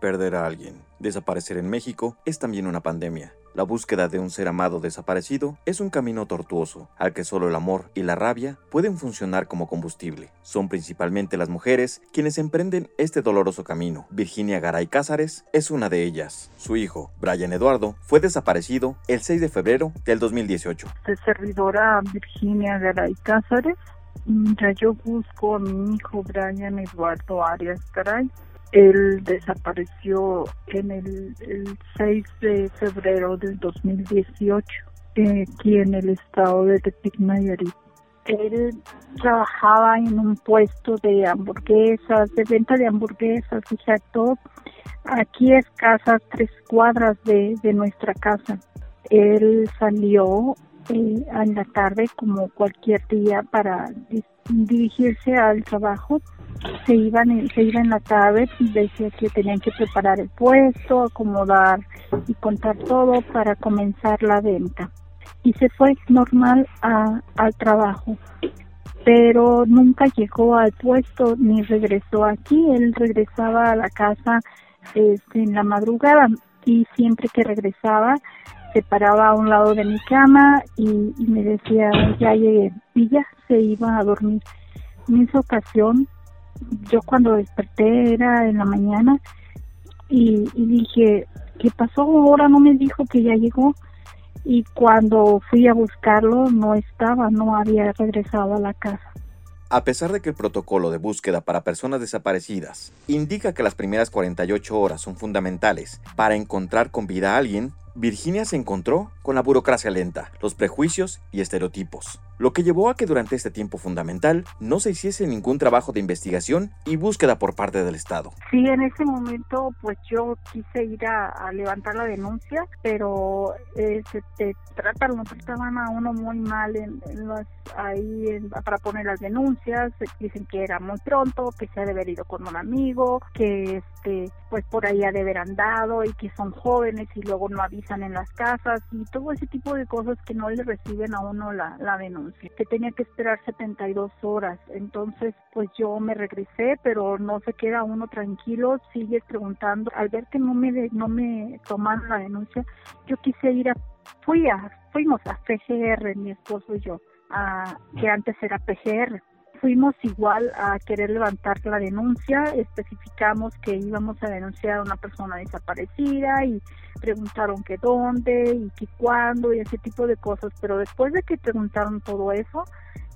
Perder a alguien, desaparecer en México, es también una pandemia. La búsqueda de un ser amado desaparecido es un camino tortuoso, al que solo el amor y la rabia pueden funcionar como combustible. Son principalmente las mujeres quienes emprenden este doloroso camino. Virginia Garay Cázares es una de ellas. Su hijo, Brian Eduardo, fue desaparecido el 6 de febrero del 2018. De servidora Virginia Garay Cázares, ya yo busco a mi hijo Brian Eduardo Arias Garay él desapareció en el, 6 de febrero del 2018 eh, aquí en el estado de Tepic Nayarit. Él trabajaba en un puesto de hamburguesas, de venta de hamburguesas hot Aquí es casa tres cuadras de, de nuestra casa. Él salió eh, en la tarde como cualquier día para dirigirse al trabajo se iban se iba en la tarde decía que tenían que preparar el puesto acomodar y contar todo para comenzar la venta. Y se fue normal a, al trabajo pero nunca llegó al puesto ni regresó aquí. Él regresaba a la casa este, en la madrugada y siempre que regresaba se paraba a un lado de mi cama y, y me decía ya llegué y ya se iba a dormir en esa ocasión yo cuando desperté era en la mañana y, dije, ¿qué pasó? Ahora no me dijo que ya llegó. Y cuando fui a buscarlo no estaba, no había regresado a la casa. A pesar de que el protocolo de búsqueda para personas desaparecidas indica que las primeras 48 horas son fundamentales para encontrar con vida a alguien, Virginia se encontró con la burocracia lenta, los prejuicios y estereotipos lo que llevó a que durante este tiempo fundamental no se hiciese ningún trabajo de investigación y búsqueda por parte del Estado. Sí, en ese momento pues yo quise ir a, levantar la denuncia, pero eh, se te tratan, trataban a uno muy mal en, ahí para poner las denuncias, dicen que era muy pronto, que se ha de haber ido con un amigo, que este pues por ahí ha de haber andado y que son jóvenes y luego no avisan en las casas y todo ese tipo de cosas que no le reciben a uno la, la denuncia que tenía que esperar 72 horas. Entonces, pues yo me regresé, pero no se queda uno tranquilo, sigues preguntando. Al ver que no me no me tomaron la denuncia, yo quise ir a fui a fuimos a PGR, mi esposo y yo, a, que antes era PGR fuimos igual a querer levantar la denuncia, especificamos que íbamos a denunciar a una persona desaparecida y preguntaron que dónde y que cuándo y ese tipo de cosas, pero después de que preguntaron todo eso,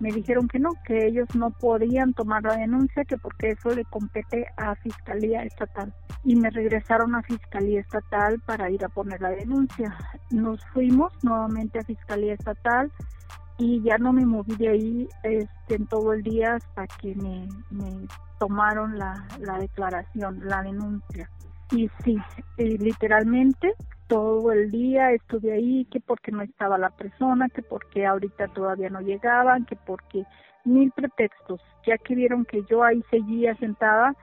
me dijeron que no, que ellos no podían tomar la denuncia, que porque eso le compete a Fiscalía Estatal. Y me regresaron a Fiscalía Estatal para ir a poner la denuncia. Nos fuimos nuevamente a Fiscalía Estatal, y ya no me moví de ahí este, en todo el día hasta que me, me tomaron la, la, declaración, la denuncia. Y sí, eh, literalmente todo el día estuve ahí, que porque no estaba la persona, que porque ahorita todavía no llegaban, que porque mil pretextos. Ya que vieron que yo ahí seguía sentada,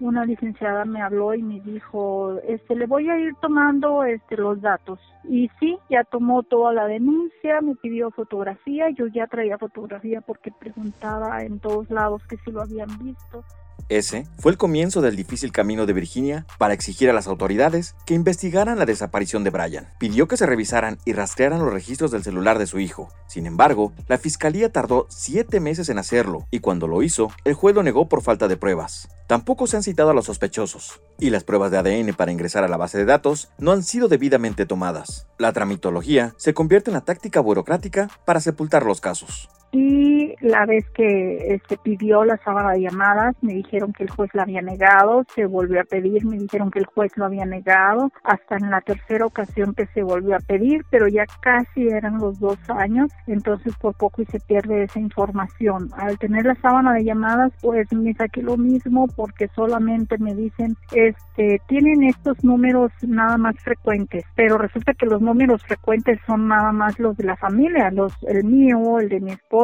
una licenciada me habló y me dijo, este, le voy a ir tomando este los datos. Y sí, ya tomó toda la denuncia, me pidió fotografía, yo ya traía fotografía porque preguntaba en todos lados que si lo habían visto. Ese fue el comienzo del difícil camino de Virginia para exigir a las autoridades que investigaran la desaparición de Brian. Pidió que se revisaran y rastrearan los registros del celular de su hijo. Sin embargo, la fiscalía tardó siete meses en hacerlo y cuando lo hizo, el juez lo negó por falta de pruebas. Tampoco se han citado a los sospechosos, y las pruebas de ADN para ingresar a la base de datos no han sido debidamente tomadas. La tramitología se convierte en la táctica burocrática para sepultar los casos y la vez que se pidió la sábana de llamadas me dijeron que el juez la había negado, se volvió a pedir, me dijeron que el juez lo había negado, hasta en la tercera ocasión que se volvió a pedir, pero ya casi eran los dos años, entonces por poco y se pierde esa información. Al tener la sábana de llamadas, pues me saqué lo mismo porque solamente me dicen, este, tienen estos números nada más frecuentes, pero resulta que los números frecuentes son nada más los de la familia, los, el mío, el de mi esposo,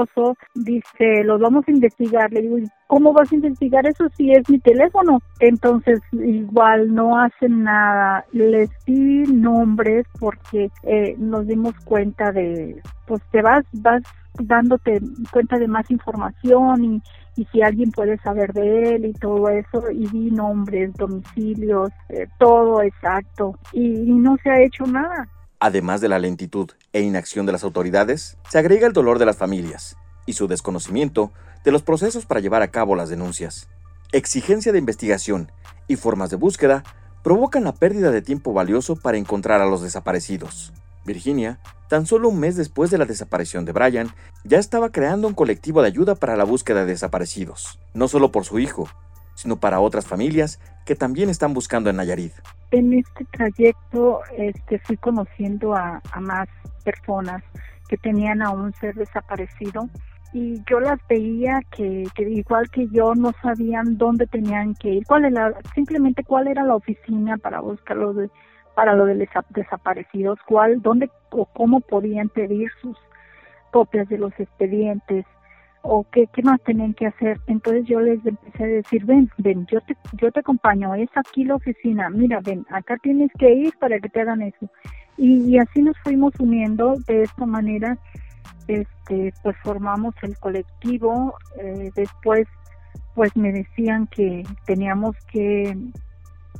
dice, los vamos a investigar. Le digo, ¿cómo vas a investigar eso si es mi teléfono? Entonces, igual no hacen nada. Les di nombres porque eh, nos dimos cuenta de pues te vas, vas dándote cuenta de más información y, y si alguien puede saber de él y todo eso, y di nombres, domicilios, eh, todo exacto, y, y no se ha hecho nada. Además de la lentitud e inacción de las autoridades, se agrega el dolor de las familias y su desconocimiento de los procesos para llevar a cabo las denuncias. Exigencia de investigación y formas de búsqueda provocan la pérdida de tiempo valioso para encontrar a los desaparecidos. Virginia, tan solo un mes después de la desaparición de Brian, ya estaba creando un colectivo de ayuda para la búsqueda de desaparecidos, no solo por su hijo, sino para otras familias que también están buscando en Nayarit. En este trayecto este, fui conociendo a, más personas que tenían a un ser desaparecido y yo las veía que, que, igual que yo no sabían dónde tenían que ir, cuál era, simplemente cuál era la oficina para buscarlo de, para lo de los desaparecidos, cuál, dónde o cómo podían pedir sus copias de los expedientes o qué, qué más tenían que hacer. Entonces yo les empecé a decir, ven, ven, yo te, yo te acompaño, es aquí la oficina, mira, ven, acá tienes que ir para que te hagan eso. Y, y así nos fuimos uniendo de esta manera, este, pues formamos el colectivo, eh, después pues me decían que teníamos que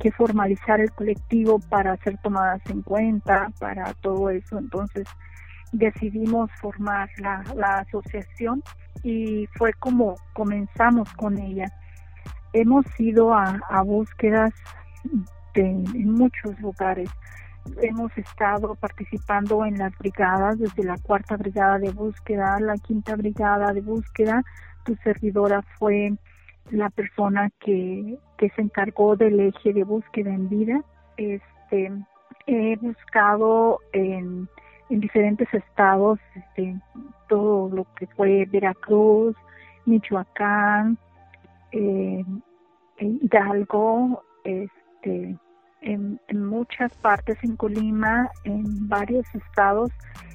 que formalizar el colectivo para ser tomadas en cuenta, para todo eso. Entonces decidimos formar la, la asociación y fue como comenzamos con ella. Hemos ido a, a búsquedas de, en muchos lugares. Hemos estado participando en las brigadas, desde la cuarta brigada de búsqueda, la quinta brigada de búsqueda. Tu servidora fue la persona que, que se encargó del eje de búsqueda en vida. Este, he buscado en, en diferentes estados, este, todo lo que fue Veracruz, Michoacán, eh, Hidalgo, este, en, muchas partes en Colima, en varios estados,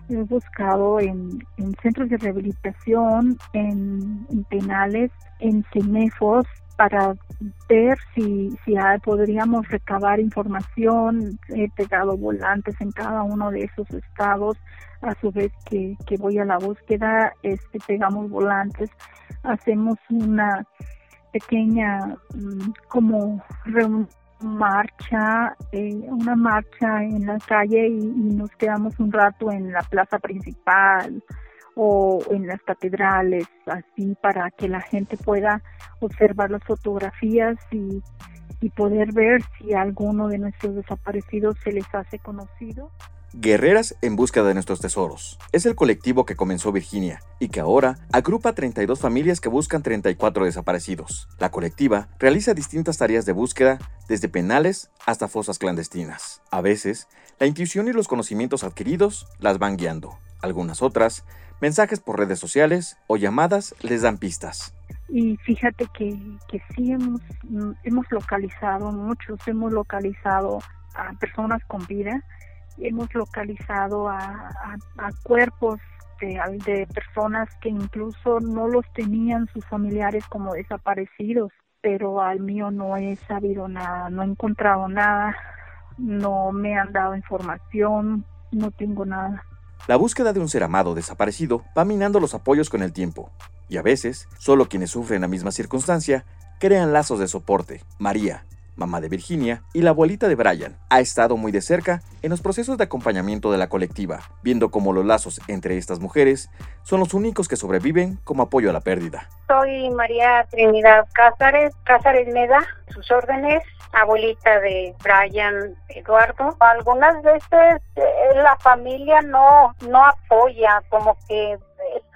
he buscado en, en centros de rehabilitación, en, en penales, en CEMEFOS, para ver si, si podríamos recabar información. He pegado volantes en cada uno de esos estados. A su vez que, que voy a la búsqueda, este, pegamos volantes, hacemos una pequeña mm, como marcha, eh, una marcha en la calle y nos quedamos un rato en la plaza principal o en las catedrales, así para que la gente pueda observar las fotografías y, y poder ver si alguno de nuestros desaparecidos se les hace conocido. Guerreras en búsqueda de nuestros tesoros. Es el colectivo que comenzó Virginia y que ahora agrupa 32 familias que buscan 34 desaparecidos. La colectiva realiza distintas tareas de búsqueda, desde penales hasta fosas clandestinas. A veces, la intuición y los conocimientos adquiridos las van guiando. Algunas otras Mensajes por redes sociales o llamadas les dan pistas. Y fíjate que, que sí hemos, hemos localizado, muchos hemos localizado a personas con vida, hemos localizado a, a, a cuerpos de, de, personas que incluso no los tenían sus familiares como desaparecidos, pero al mío no he sabido nada, no he encontrado nada, no me han dado información, no tengo nada. La búsqueda de un ser amado desaparecido va minando los apoyos con el tiempo, y a veces, solo quienes sufren la misma circunstancia crean lazos de soporte. María, mamá de Virginia, y la abuelita de Brian, ha estado muy de cerca en los procesos de acompañamiento de la colectiva, viendo cómo los lazos entre estas mujeres son los únicos que sobreviven como apoyo a la pérdida. Soy María Trinidad Cázares, Cázares Meda, sus órdenes, abuelita de Brian Eduardo. Algunas veces eh, la familia no, no apoya, como que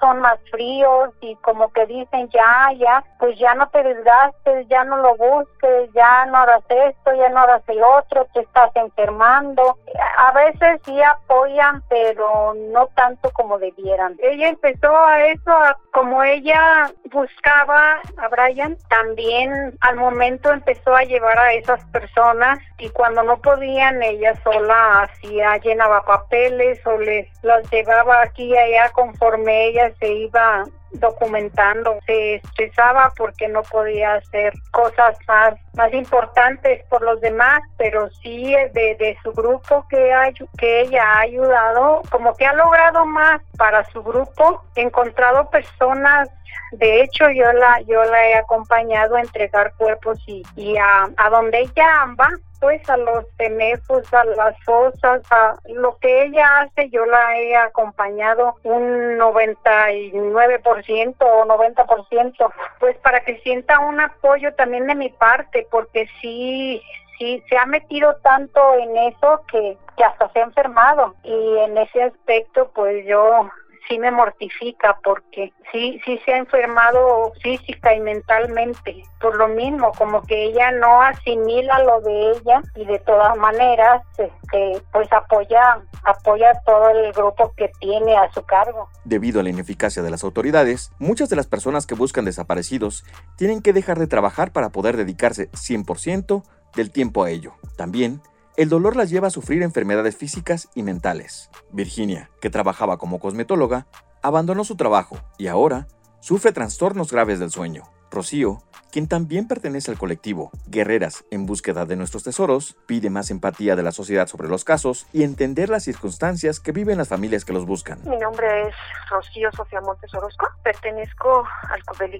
son más fríos y como que dicen ya, ya, pues ya no te desgastes, ya no lo busques, ya no hagas esto, ya no hagas el otro, te estás enfermando. A veces sí apoyan, pero no tanto como debieran. Ella empezó a eso, como ella buscaba a Brian, también al momento empezó a llevar a esas personas y cuando no podían, ella sola hacía, llenaba papeles o les los llevaba aquí y allá conforme se iba documentando. Se estresaba porque no podía hacer cosas más, más importantes por los demás, pero sí de, de su grupo que, ha, que ella ha ayudado, como que ha logrado más para su grupo, encontrado personas de hecho, yo la yo la he acompañado a entregar cuerpos y, y a, a donde ella va, pues a los tenejos, a las fosas, a lo que ella hace, yo la he acompañado un 99% o 90%, pues para que sienta un apoyo también de mi parte, porque sí, sí, se ha metido tanto en eso que hasta se ha enfermado. Y en ese aspecto pues yo sí me mortifica porque sí, sí se ha enfermado física y mentalmente por lo mismo, como que ella no asimila lo de ella y de todas maneras este, pues apoya, apoya todo el grupo que tiene a su cargo. Debido a la ineficacia de las autoridades, muchas de las personas que buscan desaparecidos tienen que dejar de trabajar para poder dedicarse 100% del tiempo a ello. También el dolor las lleva a sufrir enfermedades físicas y mentales. Virginia, que trabajaba como cosmetóloga, abandonó su trabajo y ahora sufre trastornos graves del sueño. Rocío quien también pertenece al colectivo Guerreras en búsqueda de nuestros tesoros, pide más empatía de la sociedad sobre los casos y entender las circunstancias que viven las familias que los buscan. Mi nombre es Rocío Sofía Montes Orozco, pertenezco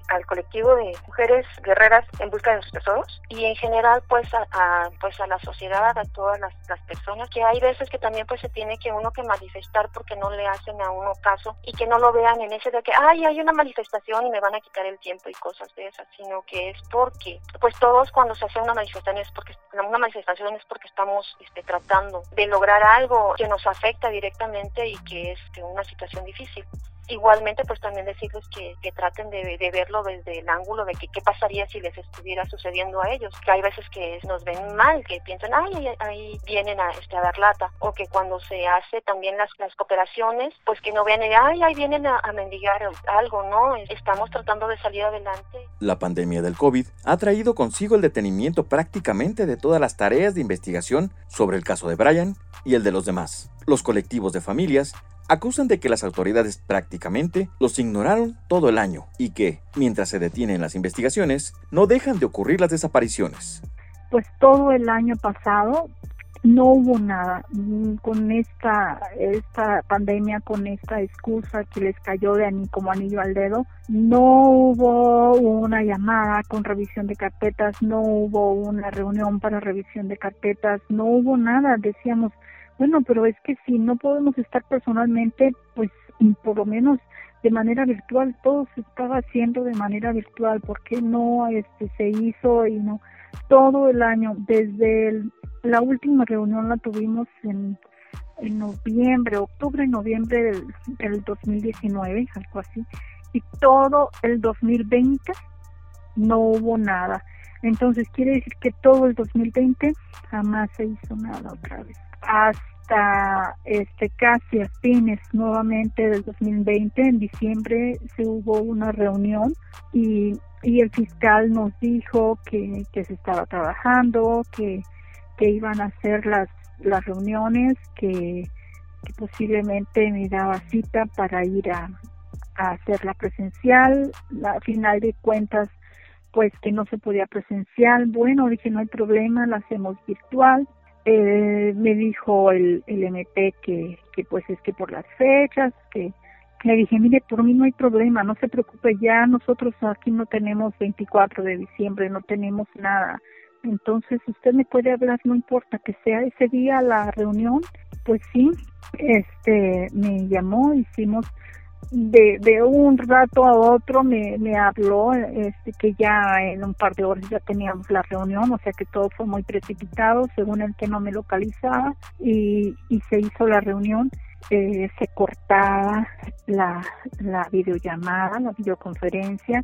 al, colectivo de mujeres guerreras en busca de nuestros tesoros y en general pues a, pues a la sociedad, a todas las, las, personas, que hay veces que también pues se tiene que uno que manifestar porque no le hacen a uno caso y que no lo vean en ese de que, ay, hay una manifestación y me van a quitar el tiempo y cosas de esas, sino que es porque, pues todos cuando se hace una manifestación es porque una manifestación es porque estamos este, tratando de lograr algo que nos afecta directamente y que es una situación difícil igualmente pues también decirles que, que traten de, de, verlo desde el ángulo de que qué pasaría si les estuviera sucediendo a ellos, que hay veces que nos ven mal, que piensan, ay, ahí, vienen a, este, a dar lata, o que cuando se hace también las, las cooperaciones, pues que no vean, ay, ahí vienen a, a mendigar algo, ¿no? Estamos tratando de salir adelante. La pandemia del COVID ha traído consigo el detenimiento prácticamente de todas las tareas de investigación sobre el caso de Brian y el de los demás. Los colectivos de familias acusan de que las autoridades prácticamente los ignoraron todo el año y que, mientras se detienen las investigaciones, no dejan de ocurrir las desapariciones. Pues todo el año pasado no hubo nada con esta esta pandemia con esta excusa que les cayó de ani como anillo al dedo no hubo una llamada con revisión de carpetas no hubo una reunión para revisión de carpetas no hubo nada decíamos bueno, pero es que si no podemos estar personalmente, pues por lo menos de manera virtual, todo se estaba haciendo de manera virtual, ¿por qué no este, se hizo y no? Todo el año, desde la última reunión la tuvimos en, en noviembre, octubre, noviembre del, del 2019, algo así, y todo el 2020 no hubo nada. Entonces quiere decir que todo el 2020 jamás se hizo nada otra vez. Hasta este casi a fines nuevamente del 2020 en diciembre se hubo una reunión y, y el fiscal nos dijo que, que se estaba trabajando que, que iban a hacer las las reuniones que, que posiblemente me daba cita para ir a, a hacerla presencial. A final de cuentas pues que no se podía presencial. Bueno dije no hay problema la hacemos virtual eh, me dijo el, el que, que pues es que por las fechas, que le dije, mire, por mí no hay problema, no se preocupe, ya nosotros aquí no tenemos 24 de diciembre, no tenemos nada. Entonces, usted me puede hablar, no importa que sea ese día la reunión, pues sí, este, me llamó, hicimos de, de un rato a otro me, me habló este, que ya en un par de horas ya teníamos la reunión, o sea que todo fue muy precipitado según el que no me localizaba y, y se hizo la reunión. Eh, se cortaba la, la videollamada, la videoconferencia,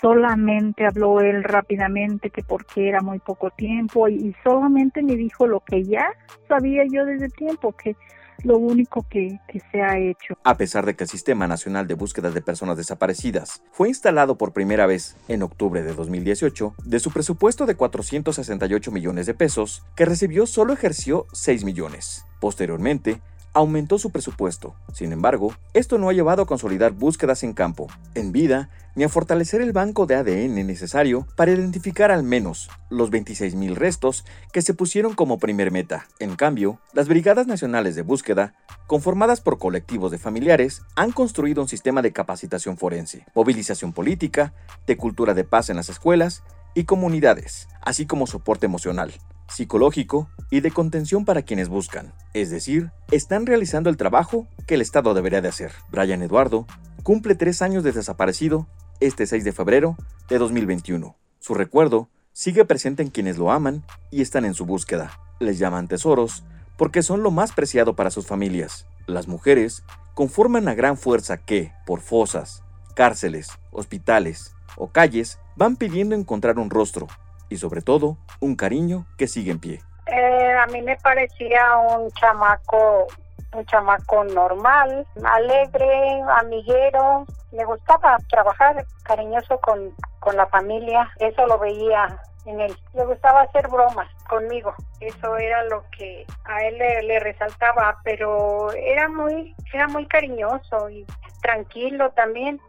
solamente habló él rápidamente que porque era muy poco tiempo y, y solamente me dijo lo que ya sabía yo desde tiempo, que lo único que, se ha hecho. A pesar de que el Sistema Nacional de Búsqueda de Personas Desaparecidas fue instalado por primera vez en octubre de 2018, de su presupuesto de 468 millones de pesos, que recibió solo ejerció 6 millones. Posteriormente, aumentó su presupuesto. Sin embargo, esto no ha llevado a consolidar búsquedas en campo, en vida, ni a fortalecer el banco de ADN necesario para identificar al menos los 26.000 restos que se pusieron como primer meta. En cambio, las Brigadas Nacionales de Búsqueda, conformadas por colectivos de familiares, han construido un sistema de capacitación forense, movilización política, de cultura de paz en las escuelas y comunidades, así como soporte emocional, psicológico y de contención para quienes buscan. Es decir, están realizando el trabajo que el Estado debería de hacer. Brian Eduardo cumple tres años de desaparecido este 6 de febrero de 2021. Su recuerdo sigue presente en quienes lo aman y están en su búsqueda. Les llaman tesoros porque son lo más preciado para sus familias. Las mujeres conforman la gran fuerza que, por fosas, cárceles, hospitales o calles, van pidiendo encontrar un rostro, y sobre todo un cariño que sigue en pie. Eh, a mí me parecía un chamaco, un chamaco normal, alegre, amiguero, me gustaba trabajar cariñoso con, con la familia, eso lo veía en él. Le gustaba hacer bromas conmigo, eso era lo que a él le, le, resaltaba, pero era muy, era muy cariñoso y tranquilo también.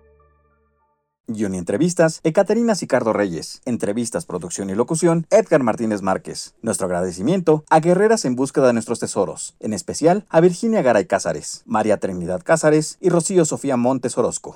Guión y entrevistas, Ekaterina Sicardo Reyes. Entrevistas, producción y locución, Edgar Martínez Márquez. Nuestro agradecimiento a Guerreras en búsqueda de nuestros tesoros, en especial a Virginia Garay Cázares, María Trinidad Cázares y Rocío Sofía Montes Orozco.